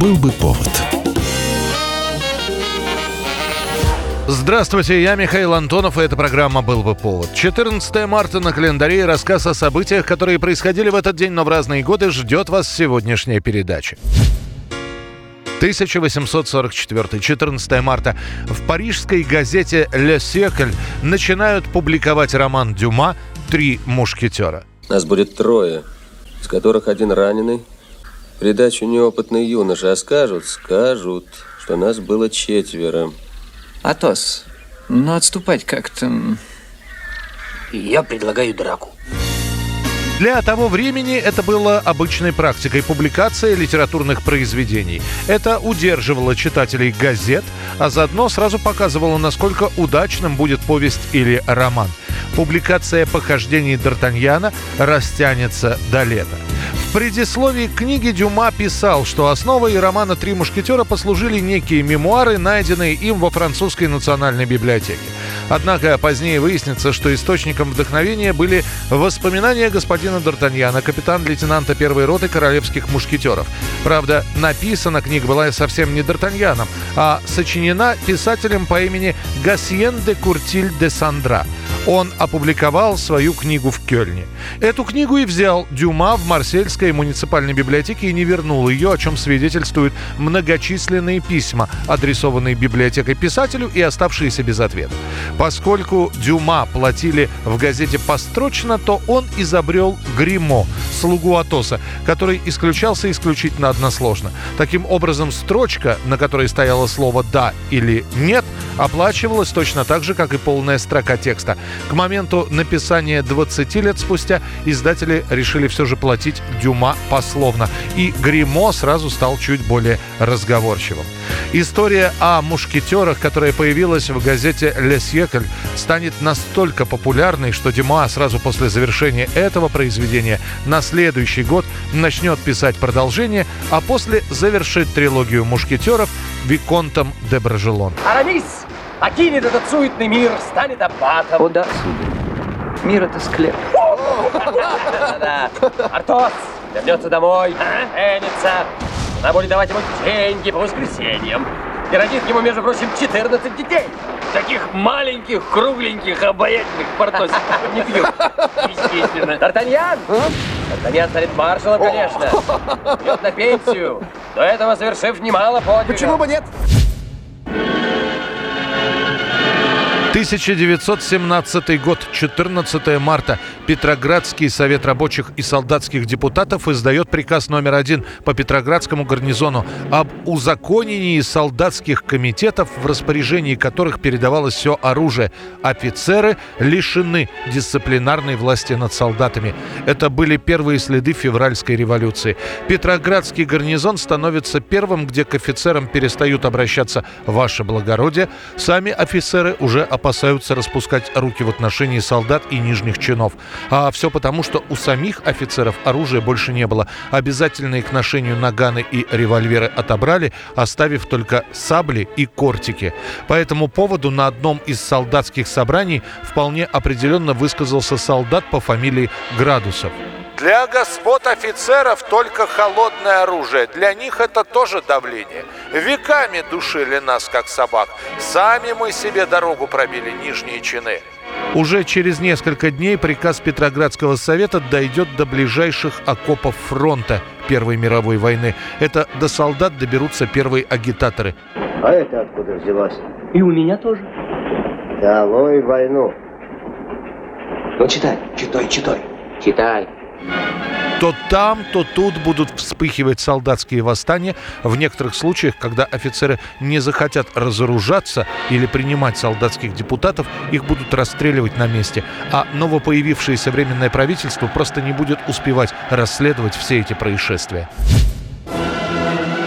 Был бы повод. Здравствуйте, я Михаил Антонов, и эта программа «Был бы повод». 14 марта на календаре и рассказ о событиях, которые происходили в этот день, но в разные годы, ждет вас сегодняшняя передача. 1844, 14 марта. В парижской газете «Le Siècle» начинают публиковать роман Дюма «Три мушкетера». Нас будет трое, из которых один раненый. Придачу неопытный юноша, а скажут, скажут, что нас было четверо. Атос, ну отступать как-то... Я предлагаю драку. Для того времени это было обычной практикой публикации литературных произведений. Это удерживало читателей газет, а заодно сразу показывало, насколько удачным будет повесть или роман. Публикация похождений Д'Артаньяна растянется до лета. В предисловии книги Дюма писал, что основой романа «Три мушкетера» послужили некие мемуары, найденные им во французской национальной библиотеке. Однако позднее выяснится, что источником вдохновения были воспоминания господина Д'Артаньяна, капитан-лейтенанта первой роты королевских мушкетеров. Правда, написана книга была совсем не Д'Артаньяном, а сочинена писателем по имени Гасьен де Куртиль де Сандра – он опубликовал свою книгу в Кёльне. Эту книгу и взял Дюма в Марсельской муниципальной библиотеке и не вернул ее, о чем свидетельствуют многочисленные письма, адресованные библиотекой писателю и оставшиеся без ответа. Поскольку Дюма платили в газете построчно, то он изобрел гримо, слугу Атоса, который исключался исключительно односложно. Таким образом, строчка, на которой стояло слово «да» или «нет», оплачивалась точно так же, как и полная строка текста. К моменту написания 20 лет спустя издатели решили все же платить Дюма пословно, и Гримо сразу стал чуть более разговорчивым. История о мушкетерах, которая появилась в газете «Ле Сьекль», станет настолько популярной, что Дюма сразу после завершения этого произведения на следующий год начнет писать продолжение, а после завершит трилогию мушкетеров Виконтом де Бражелон. Арамис! Покинет этот суетный мир, станет аббатом. О да, сударь. Мир это склеп. Да-да. Артос вернется домой, женится. Она будет давать ему деньги по воскресеньям. И родит ему, между прочим, 14 детей. Таких маленьких, кругленьких, обаятельных портосиков не пьют. Естественно. Д'Артаньян! Д'Артаньян станет маршалом, конечно. Идет на пенсию. До этого совершив немало подвигов. Почему бы нет? 1917 год, 14 марта. Петроградский совет рабочих и солдатских депутатов издает приказ номер один по Петроградскому гарнизону об узаконении солдатских комитетов, в распоряжении которых передавалось все оружие. Офицеры лишены дисциплинарной власти над солдатами. Это были первые следы февральской революции. Петроградский гарнизон становится первым, где к офицерам перестают обращаться «Ваше благородие». Сами офицеры уже опасаются опасаются распускать руки в отношении солдат и нижних чинов. А все потому, что у самих офицеров оружия больше не было. Обязательные к ношению наганы и револьверы отобрали, оставив только сабли и кортики. По этому поводу на одном из солдатских собраний вполне определенно высказался солдат по фамилии Градусов. Для господ офицеров только холодное оружие. Для них это тоже давление. Веками душили нас, как собак. Сами мы себе дорогу пробили, нижние чины. Уже через несколько дней приказ Петроградского совета дойдет до ближайших окопов фронта Первой мировой войны. Это до солдат доберутся первые агитаторы. А это откуда взялось? И у меня тоже. Долой войну. Ну, читай, читай, читай. Читай. То там, то тут будут вспыхивать солдатские восстания. В некоторых случаях, когда офицеры не захотят разоружаться или принимать солдатских депутатов, их будут расстреливать на месте. А новопоявившееся временное правительство просто не будет успевать расследовать все эти происшествия.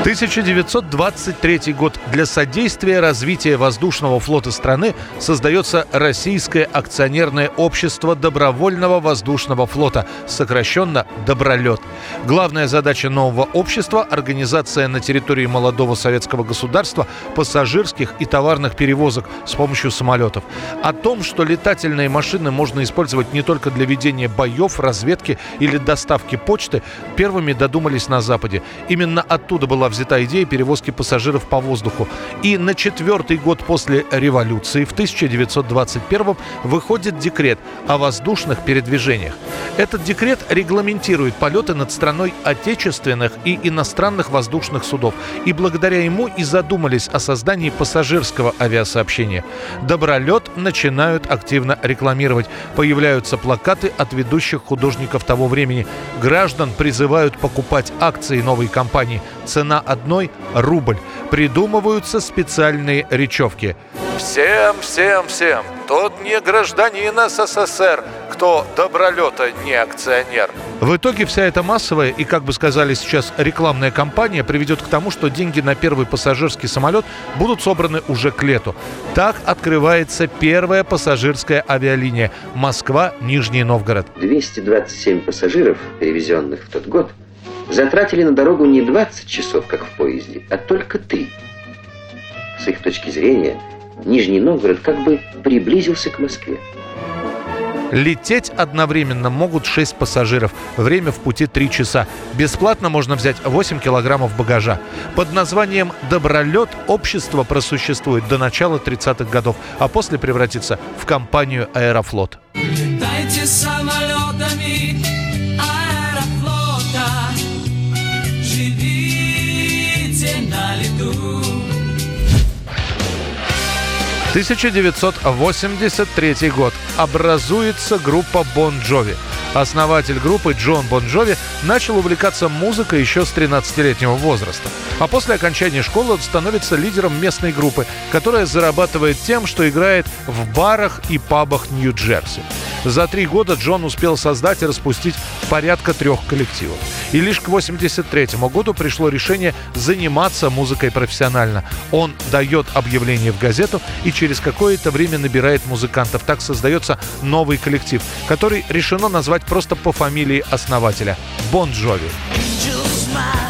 1923 год. Для содействия развития воздушного флота страны создается Российское акционерное общество добровольного воздушного флота, сокращенно «Добролет». Главная задача нового общества – организация на территории молодого советского государства пассажирских и товарных перевозок с помощью самолетов. О том, что летательные машины можно использовать не только для ведения боев, разведки или доставки почты, первыми додумались на Западе. Именно оттуда была взята идея перевозки пассажиров по воздуху. И на четвертый год после революции, в 1921 выходит декрет о воздушных передвижениях. Этот декрет регламентирует полеты над страной отечественных и иностранных воздушных судов. И благодаря ему и задумались о создании пассажирского авиасообщения. Добролет начинают активно рекламировать. Появляются плакаты от ведущих художников того времени. Граждан призывают покупать акции новой компании. Цена одной – рубль. Придумываются специальные речевки. Всем, всем, всем, тот не гражданин СССР, кто добролета не акционер. В итоге вся эта массовая и, как бы сказали сейчас, рекламная кампания приведет к тому, что деньги на первый пассажирский самолет будут собраны уже к лету. Так открывается первая пассажирская авиалиния Москва-Нижний Новгород. 227 пассажиров, перевезенных в тот год, затратили на дорогу не 20 часов, как в поезде, а только 3. С их точки зрения, Нижний Новгород как бы приблизился к Москве. Лететь одновременно могут 6 пассажиров. Время в пути 3 часа. Бесплатно можно взять 8 килограммов багажа. Под названием «Добролет» общество просуществует до начала 30-х годов, а после превратится в компанию «Аэрофлот». Летайте самолетами 1983 год. Образуется группа Бон Джови. Основатель группы Джон Бон Джови начал увлекаться музыкой еще с 13-летнего возраста. А после окончания школы он становится лидером местной группы, которая зарабатывает тем, что играет в барах и пабах Нью-Джерси. За три года Джон успел создать и распустить порядка трех коллективов. И лишь к 83 году пришло решение заниматься музыкой профессионально. Он дает объявление в газету и через какое-то время набирает музыкантов. Так создается новый коллектив, который решено назвать просто по фамилии основателя – Бон Джови. Angel smile